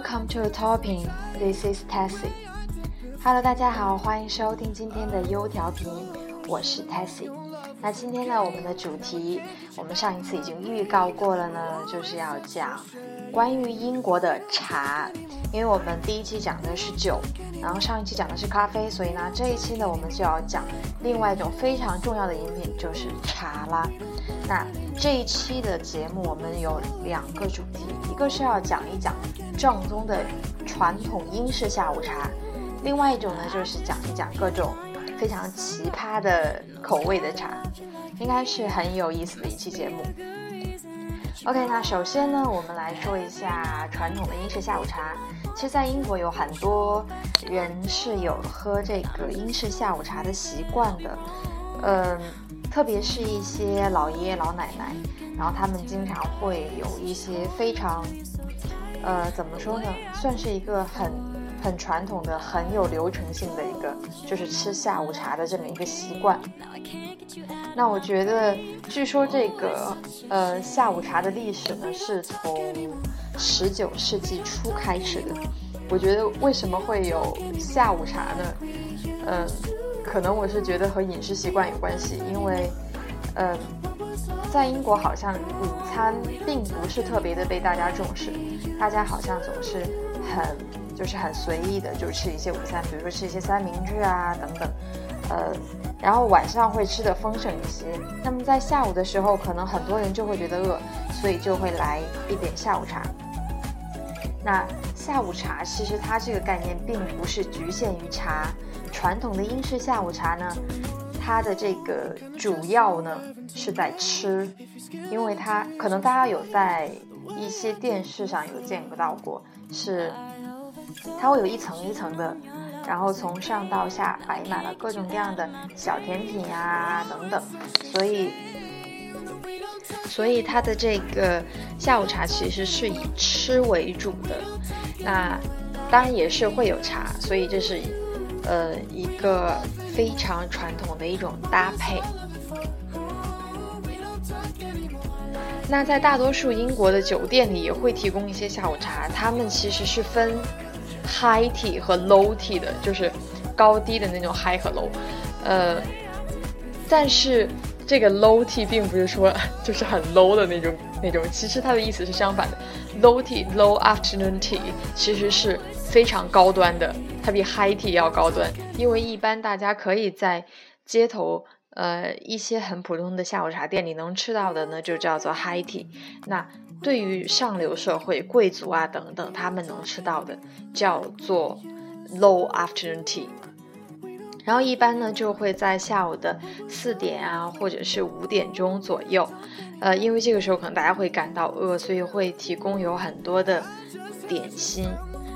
Welcome to the topping，this is Tessie. Hello，大家好，欢迎收听今天的优调频，我是 Tessie。那今天呢，我们的主题，我们上一次已经预告过了呢，就是要讲关于英国的茶。因为我们第一期讲的是酒，然后上一期讲的是咖啡，所以呢，这一期呢，我们就要讲另外一种非常重要的饮品，就是茶啦。那这一期的节目，我们有两个主题，一个是要讲一讲正宗的传统英式下午茶，另外一种呢，就是讲一讲各种非常奇葩的口味的茶，应该是很有意思的一期节目。OK，那首先呢，我们来说一下传统的英式下午茶。其实，在英国有很多人是有喝这个英式下午茶的习惯的，嗯，特别是一些老爷爷老奶奶，然后他们经常会有一些非常，呃，怎么说呢，算是一个很很传统的、很有流程性的一个，就是吃下午茶的这么一个习惯。那我觉得，据说这个呃下午茶的历史呢，是从十九世纪初开始的。我觉得为什么会有下午茶呢？嗯，可能我是觉得和饮食习惯有关系，因为呃，在英国好像午餐并不是特别的被大家重视，大家好像总是很就是很随意的就吃一些午餐，比如说吃一些三明治啊等等，呃。然后晚上会吃的丰盛一些。那么在下午的时候，可能很多人就会觉得饿，所以就会来一点下午茶。那下午茶其实它这个概念并不是局限于茶，传统的英式下午茶呢，它的这个主要呢是在吃，因为它可能大家有在一些电视上有见不到过，是它会有一层一层的。然后从上到下摆满了各种各样的小甜品呀等等，所以，所以它的这个下午茶其实是以吃为主的。那当然也是会有茶，所以这是呃一个非常传统的一种搭配。那在大多数英国的酒店里也会提供一些下午茶，他们其实是分。High tea 和 low tea 的，就是高低的那种 high 和 low，呃，但是这个 low tea 并不是说 就是很 low 的那种那种，其实它的意思是相反的，low tea low afternoon tea 其实是非常高端的，它比 high tea 要高端，因为一般大家可以在街头。呃，一些很普通的下午茶店里能吃到的呢，就叫做 high tea。那对于上流社会、贵族啊等等，他们能吃到的叫做 low afternoon tea。然后一般呢，就会在下午的四点啊，或者是五点钟左右。呃，因为这个时候可能大家会感到饿，所以会提供有很多的点心。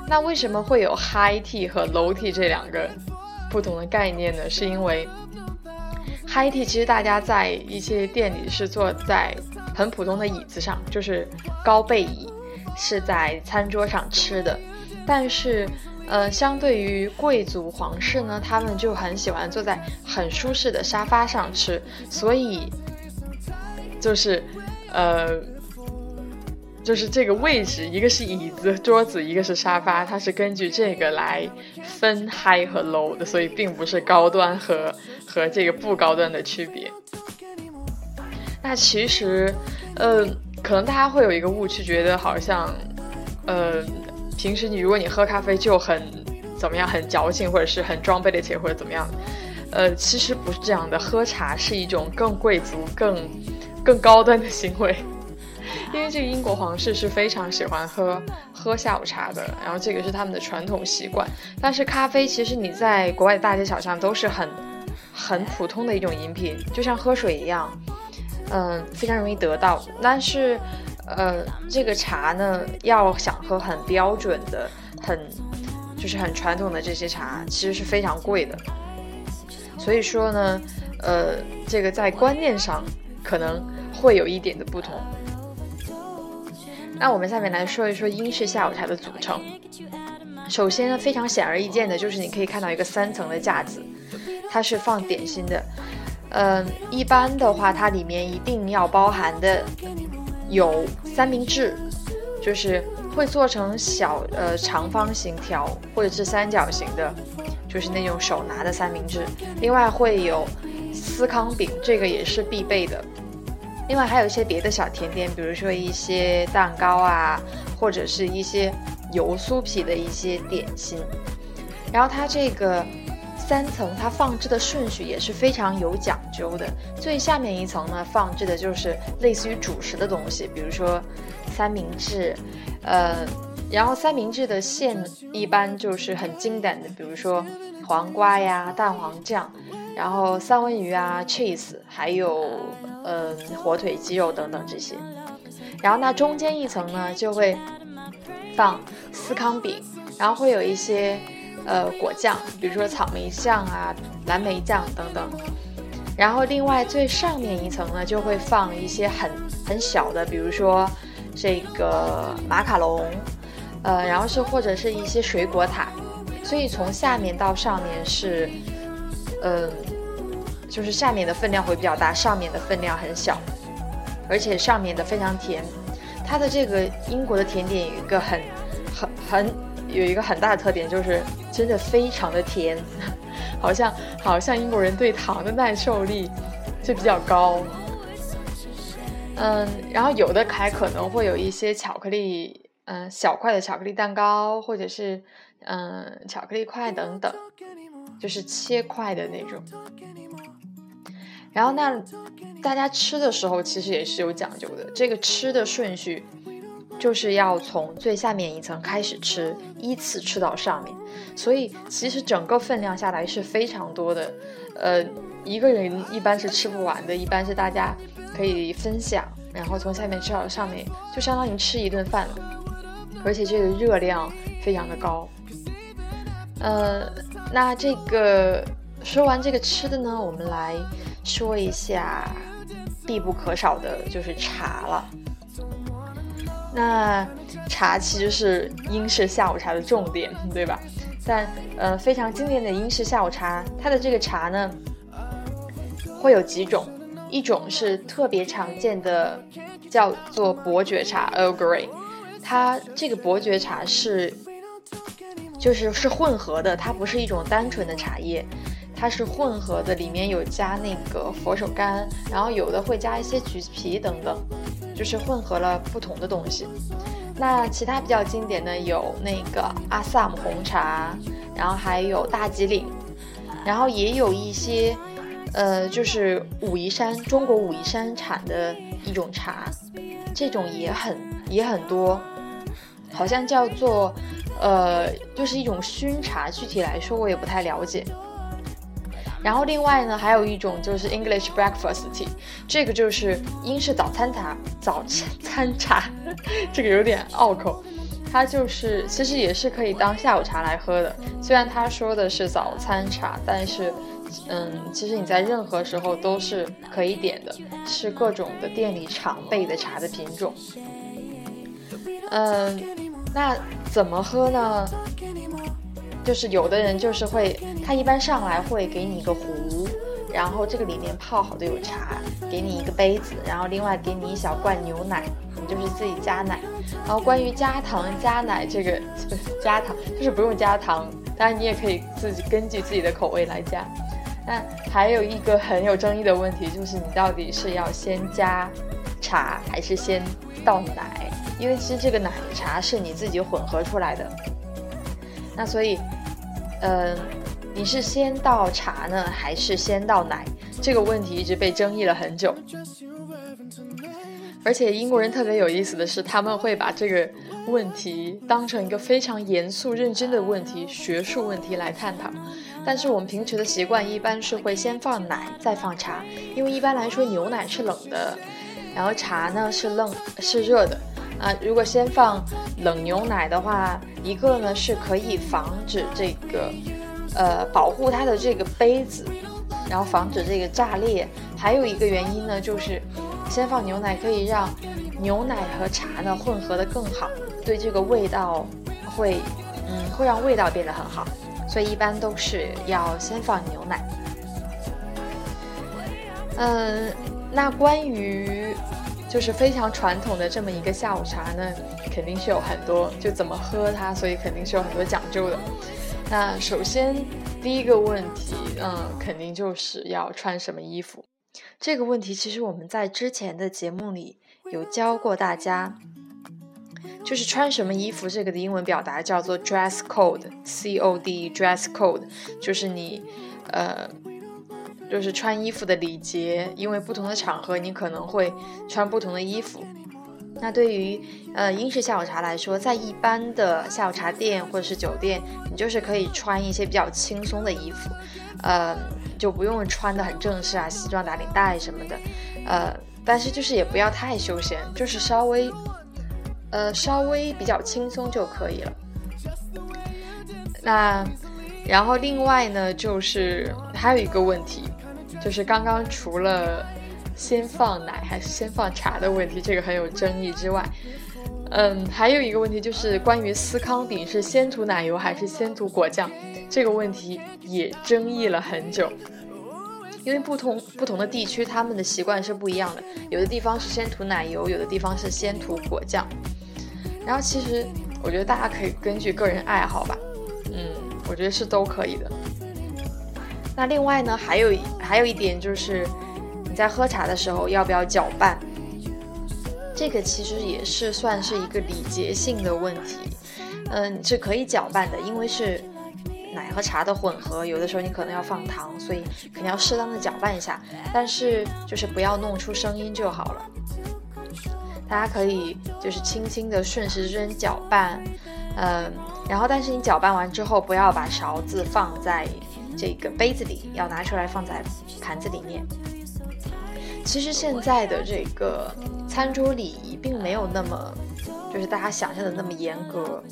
那为什么会有 high tea 和 low tea 这两个不同的概念呢？是因为 High tea 其实大家在一些店里是坐在很普通的椅子上，就是高背椅，是在餐桌上吃的。但是，呃，相对于贵族皇室呢，他们就很喜欢坐在很舒适的沙发上吃，所以就是，呃，就是这个位置，一个是椅子、桌子，一个是沙发，它是根据这个来分 high 和 low 的，所以并不是高端和。和这个不高端的区别，那其实，呃，可能大家会有一个误区，觉得好像，呃，平时你如果你喝咖啡就很怎么样，很矫情，或者是很装备的且或者怎么样，呃，其实不是这样的。喝茶是一种更贵族、更更高端的行为，因为这个英国皇室是非常喜欢喝喝下午茶的，然后这个是他们的传统习惯。但是咖啡其实你在国外的大街小巷都是很很普通的一种饮品，就像喝水一样，嗯，非常容易得到。但是，呃，这个茶呢，要想喝很标准的、很就是很传统的这些茶，其实是非常贵的。所以说呢，呃，这个在观念上可能会有一点的不同。那我们下面来说一说英式下午茶的组成。首先呢，非常显而易见的就是你可以看到一个三层的架子，它是放点心的。嗯，一般的话，它里面一定要包含的有三明治，就是会做成小呃长方形条或者是三角形的，就是那种手拿的三明治。另外会有司康饼，这个也是必备的。另外还有一些别的小甜点，比如说一些蛋糕啊，或者是一些油酥皮的一些点心。然后它这个三层，它放置的顺序也是非常有讲究的。最下面一层呢，放置的就是类似于主食的东西，比如说三明治，呃，然后三明治的馅一般就是很经典的，比如说黄瓜呀、蛋黄酱。然后三文鱼啊，cheese，还有嗯火腿、鸡肉等等这些。然后那中间一层呢，就会放司康饼，然后会有一些呃果酱，比如说草莓酱啊、蓝莓酱等等。然后另外最上面一层呢，就会放一些很很小的，比如说这个马卡龙，呃，然后是或者是一些水果塔。所以从下面到上面是。嗯，就是下面的分量会比较大，上面的分量很小，而且上面的非常甜。它的这个英国的甜点有一个很、很、很有一个很大的特点，就是真的非常的甜，好像好像英国人对糖的耐受力就比较高。嗯，然后有的还可能会有一些巧克力，嗯，小块的巧克力蛋糕，或者是嗯巧克力块等等。就是切块的那种，然后那大家吃的时候其实也是有讲究的。这个吃的顺序就是要从最下面一层开始吃，依次吃到上面。所以其实整个分量下来是非常多的，呃，一个人一般是吃不完的，一般是大家可以分享，然后从下面吃到上面，就相当于吃一顿饭了。而且这个热量非常的高，呃。那这个说完这个吃的呢，我们来说一下必不可少的就是茶了。那茶其实是英式下午茶的重点，对吧？但呃，非常经典的英式下午茶，它的这个茶呢会有几种，一种是特别常见的，叫做伯爵茶 e a r Grey），它这个伯爵茶是。就是是混合的，它不是一种单纯的茶叶，它是混合的，里面有加那个佛手柑，然后有的会加一些橘皮等等，就是混合了不同的东西。那其他比较经典的有那个阿萨姆红茶，然后还有大吉岭，然后也有一些，呃，就是武夷山，中国武夷山产的一种茶，这种也很也很多，好像叫做。呃，就是一种熏茶，具体来说我也不太了解。然后另外呢，还有一种就是 English breakfast tea，这个就是英式早餐茶，早餐茶，这个有点拗口。它就是其实也是可以当下午茶来喝的，虽然他说的是早餐茶，但是嗯，其实你在任何时候都是可以点的，是各种的店里常备的茶的品种。嗯。那怎么喝呢？就是有的人就是会，他一般上来会给你一个壶，然后这个里面泡好的有茶，给你一个杯子，然后另外给你一小罐牛奶，你就是自己加奶。然后关于加糖加奶这个，加糖就是不用加糖，当然你也可以自己根据自己的口味来加。那还有一个很有争议的问题就是，你到底是要先加茶还是先倒奶？因为其实这个奶茶是你自己混合出来的，那所以，嗯，你是先倒茶呢，还是先倒奶？这个问题一直被争议了很久。而且英国人特别有意思的是，他们会把这个问题当成一个非常严肃认真的问题、学术问题来探讨。但是我们平时的习惯一般是会先放奶，再放茶，因为一般来说牛奶是冷的，然后茶呢是冷是热的。啊，如果先放冷牛奶的话，一个呢是可以防止这个，呃，保护它的这个杯子，然后防止这个炸裂。还有一个原因呢，就是。先放牛奶可以让牛奶和茶呢混合的更好，对这个味道会，嗯，会让味道变得很好，所以一般都是要先放牛奶。嗯，那关于就是非常传统的这么一个下午茶呢，肯定是有很多就怎么喝它，所以肯定是有很多讲究的。那首先第一个问题，嗯，肯定就是要穿什么衣服。这个问题其实我们在之前的节目里有教过大家，就是穿什么衣服这个的英文表达叫做 dress code，c o d dress code，就是你呃，就是穿衣服的礼节，因为不同的场合你可能会穿不同的衣服。那对于呃英式下午茶来说，在一般的下午茶店或者是酒店，你就是可以穿一些比较轻松的衣服，呃。就不用穿的很正式啊，西装打领带什么的，呃，但是就是也不要太休闲，就是稍微，呃，稍微比较轻松就可以了。那，然后另外呢，就是还有一个问题，就是刚刚除了先放奶还是先放茶的问题，这个很有争议之外，嗯，还有一个问题就是关于司康饼是先涂奶油还是先涂果酱。这个问题也争议了很久，因为不同不同的地区，他们的习惯是不一样的。有的地方是先涂奶油，有的地方是先涂果酱。然后其实我觉得大家可以根据个人爱好吧，嗯，我觉得是都可以的。那另外呢，还有还有一点就是你在喝茶的时候要不要搅拌？这个其实也是算是一个礼节性的问题，嗯，是可以搅拌的，因为是。奶和茶的混合，有的时候你可能要放糖，所以肯定要适当的搅拌一下，但是就是不要弄出声音就好了。大家可以就是轻轻的顺时针搅拌，嗯，然后但是你搅拌完之后，不要把勺子放在这个杯子里，要拿出来放在盘子里面。其实现在的这个餐桌礼仪并没有那么，就是大家想象的那么严格。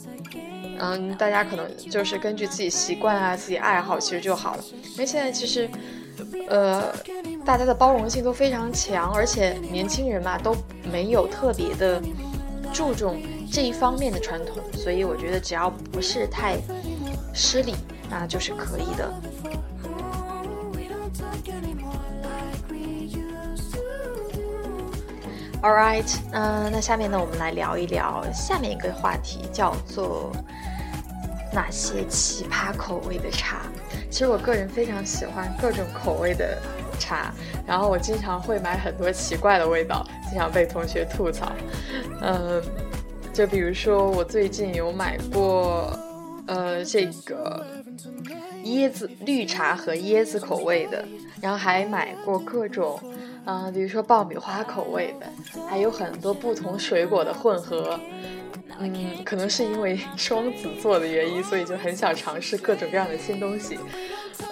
嗯，大家可能就是根据自己习惯啊、自己爱好，其实就好了。因为现在其实，呃，大家的包容性都非常强，而且年轻人嘛都没有特别的注重这一方面的传统，所以我觉得只要不是太失礼，那就是可以的。All right，嗯，那下面呢，我们来聊一聊下面一个话题，叫做。哪些奇葩口味的茶？其实我个人非常喜欢各种口味的茶，然后我经常会买很多奇怪的味道，经常被同学吐槽。嗯，就比如说我最近有买过，呃，这个椰子绿茶和椰子口味的，然后还买过各种，嗯，比如说爆米花口味的，还有很多不同水果的混合。嗯，可能是因为双子座的原因，所以就很想尝试各种各样的新东西。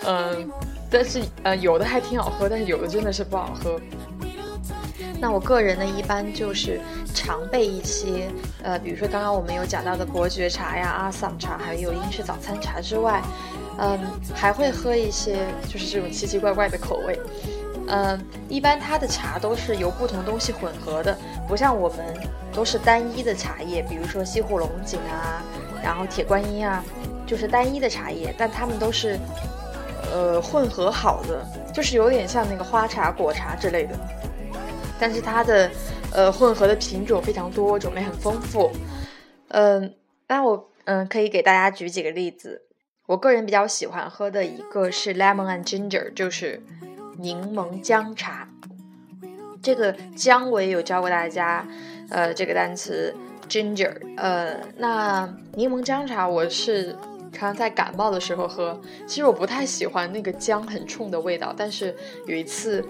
嗯，但是呃，有的还挺好喝，但是有的真的是不好喝。那我个人呢，一般就是常备一些，呃，比如说刚刚我们有讲到的伯爵茶呀、阿萨姆茶，还有英式早餐茶之外，嗯，还会喝一些就是这种奇奇怪怪的口味。嗯，一般它的茶都是由不同东西混合的，不像我们都是单一的茶叶，比如说西湖龙井啊，然后铁观音啊，就是单一的茶叶，但它们都是呃混合好的，就是有点像那个花茶、果茶之类的，但是它的呃混合的品种非常多，种类很丰富。嗯，那我嗯可以给大家举几个例子，我个人比较喜欢喝的一个是 lemon and ginger，就是。柠檬姜茶，这个姜我也有教过大家，呃，这个单词 ginger，呃，那柠檬姜茶我是常常在感冒的时候喝。其实我不太喜欢那个姜很冲的味道，但是有一次，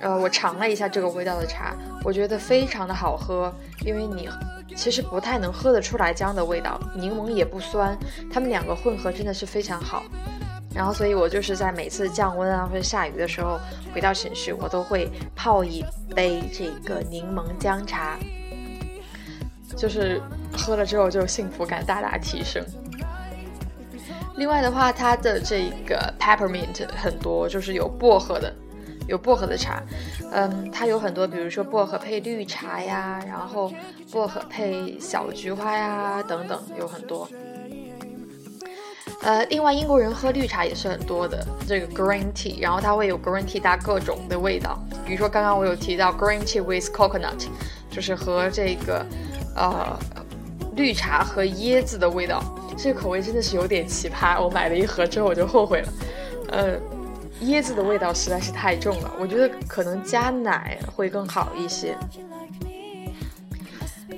呃，我尝了一下这个味道的茶，我觉得非常的好喝，因为你其实不太能喝得出来姜的味道，柠檬也不酸，它们两个混合真的是非常好。然后，所以我就是在每次降温啊或者下雨的时候回到寝室，我都会泡一杯这个柠檬姜茶，就是喝了之后就幸福感大大提升。另外的话，它的这个 peppermint 很多，就是有薄荷的。有薄荷的茶，嗯，它有很多，比如说薄荷配绿茶呀，然后薄荷配小菊花呀，等等，有很多。呃，另外英国人喝绿茶也是很多的，这个 green tea，然后它会有 green tea 搭各种的味道，比如说刚刚我有提到 green tea with coconut，就是和这个呃绿茶和椰子的味道，这个口味真的是有点奇葩，我买了一盒之后我就后悔了，呃。椰子的味道实在是太重了，我觉得可能加奶会更好一些。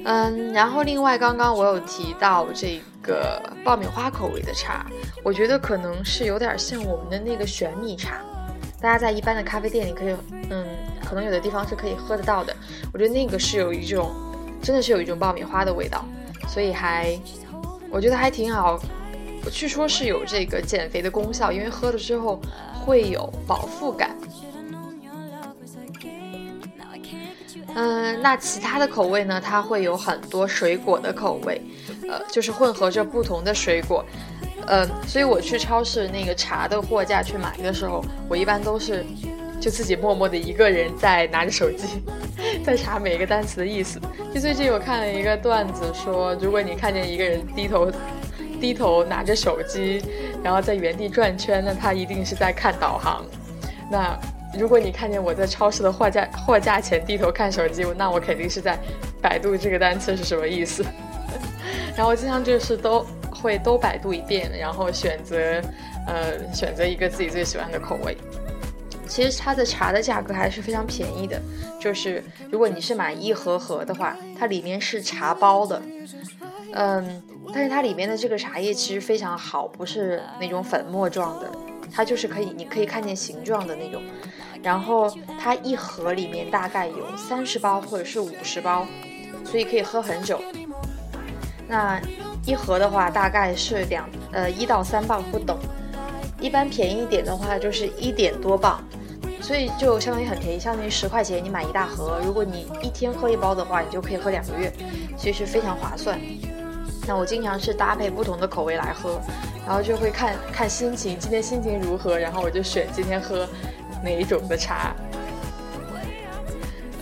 嗯，然后另外刚刚我有提到这个爆米花口味的茶，我觉得可能是有点像我们的那个玄米茶，大家在一般的咖啡店里可以，嗯，可能有的地方是可以喝得到的。我觉得那个是有一种，真的是有一种爆米花的味道，所以还，我觉得还挺好。据说是有这个减肥的功效，因为喝了之后。会有饱腹感。嗯，那其他的口味呢？它会有很多水果的口味，呃，就是混合着不同的水果。嗯，所以我去超市那个茶的货架去买的时候，我一般都是就自己默默的一个人在拿着手机 在查每个单词的意思。就最近我看了一个段子，说如果你看见一个人低头低头拿着手机。然后在原地转圈，那他一定是在看导航。那如果你看见我在超市的货架货架前低头看手机，那我肯定是在百度这个单词是什么意思。然后经常就是都会都百度一遍，然后选择呃选择一个自己最喜欢的口味。其实它的茶的价格还是非常便宜的，就是如果你是买一盒盒的话，它里面是茶包的，嗯。但是它里面的这个茶叶其实非常好，不是那种粉末状的，它就是可以，你可以看见形状的那种。然后它一盒里面大概有三十包或者是五十包，所以可以喝很久。那一盒的话大概是两呃一到三磅不等，一般便宜一点的话就是一点多磅，所以就相当于很便宜，相当于十块钱你买一大盒，如果你一天喝一包的话，你就可以喝两个月，其实非常划算。那我经常是搭配不同的口味来喝，然后就会看看心情，今天心情如何，然后我就选今天喝哪一种的茶。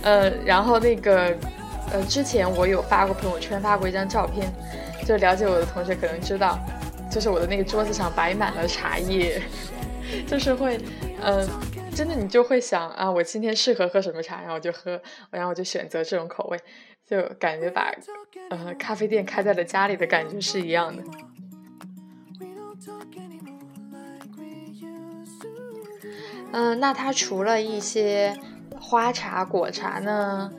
呃，然后那个，呃，之前我有发过朋友圈，发过一张照片，就了解我的同学可能知道，就是我的那个桌子上摆满了茶叶，就是会，呃，真的你就会想啊，我今天适合喝什么茶，然后我就喝，然后我就选择这种口味。就感觉把呃咖啡店开在了家里的感觉是一样的。嗯，那它除了一些花茶、果茶呢，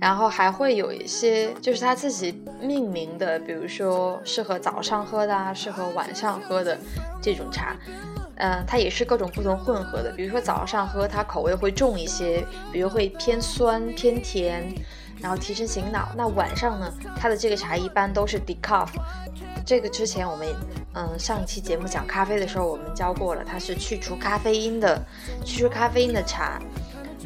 然后还会有一些就是它自己命名的，比如说适合早上喝的啊，适合晚上喝的这种茶。嗯，它也是各种不同混合的，比如说早上喝它口味会重一些，比如会偏酸偏甜。然后提神醒脑。那晚上呢？它的这个茶一般都是 decaf。这个之前我们嗯上一期节目讲咖啡的时候，我们教过了，它是去除咖啡因的，去除咖啡因的茶。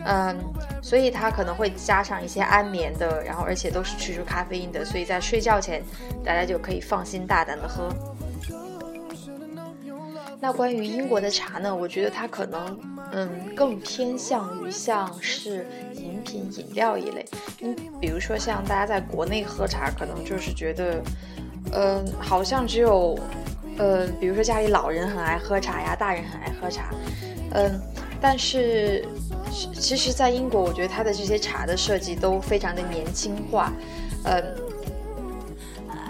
嗯，所以它可能会加上一些安眠的，然后而且都是去除咖啡因的，所以在睡觉前大家就可以放心大胆的喝。那关于英国的茶呢？我觉得它可能，嗯，更偏向于像是饮品、饮料一类。嗯，比如说像大家在国内喝茶，可能就是觉得，嗯，好像只有，呃，比如说家里老人很爱喝茶呀，大人很爱喝茶，嗯，但是其实，在英国，我觉得它的这些茶的设计都非常的年轻化，嗯。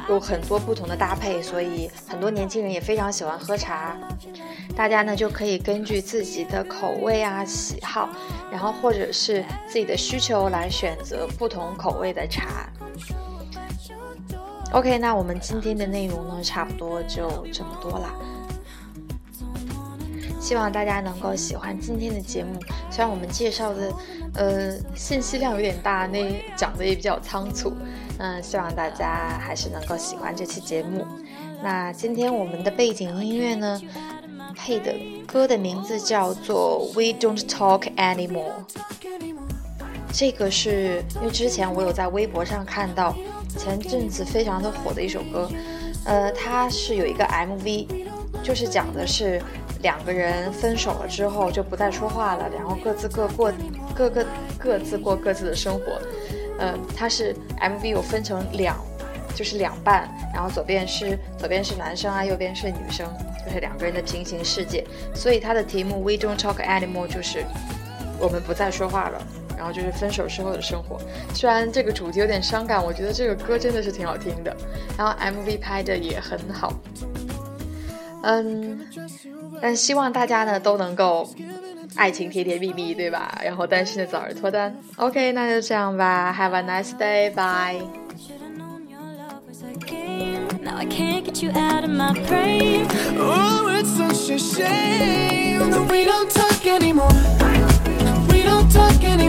有很多不同的搭配，所以很多年轻人也非常喜欢喝茶。大家呢就可以根据自己的口味啊、喜好，然后或者是自己的需求来选择不同口味的茶。OK，那我们今天的内容呢，差不多就这么多啦。希望大家能够喜欢今天的节目。虽然我们介绍的，呃，信息量有点大，那讲的也比较仓促，嗯，希望大家还是能够喜欢这期节目。那今天我们的背景音乐呢，配的歌的名字叫做《We Don't Talk Anymore》。这个是因为之前我有在微博上看到，前阵子非常的火的一首歌，呃，它是有一个 MV，就是讲的是两个人分手了之后就不再说话了，然后各自各过，各个各自过各自的生活。嗯，它是 MV 有分成两，就是两半，然后左边是左边是男生啊，右边是女生，就是两个人的平行世界。所以它的题目 We Don't Talk Anymore 就是我们不再说话了。然后就是分手之后的生活，虽然这个主题有点伤感，我觉得这个歌真的是挺好听的，然后 MV 拍的也很好，嗯，但希望大家呢都能够爱情甜甜蜜蜜，对吧？然后单身的早日脱单。OK，那就这样吧，Have a nice day，bye。Now I can't get you out of my brain. Oh, it's such a shame that we don't talk anymore. We don't talk anymore.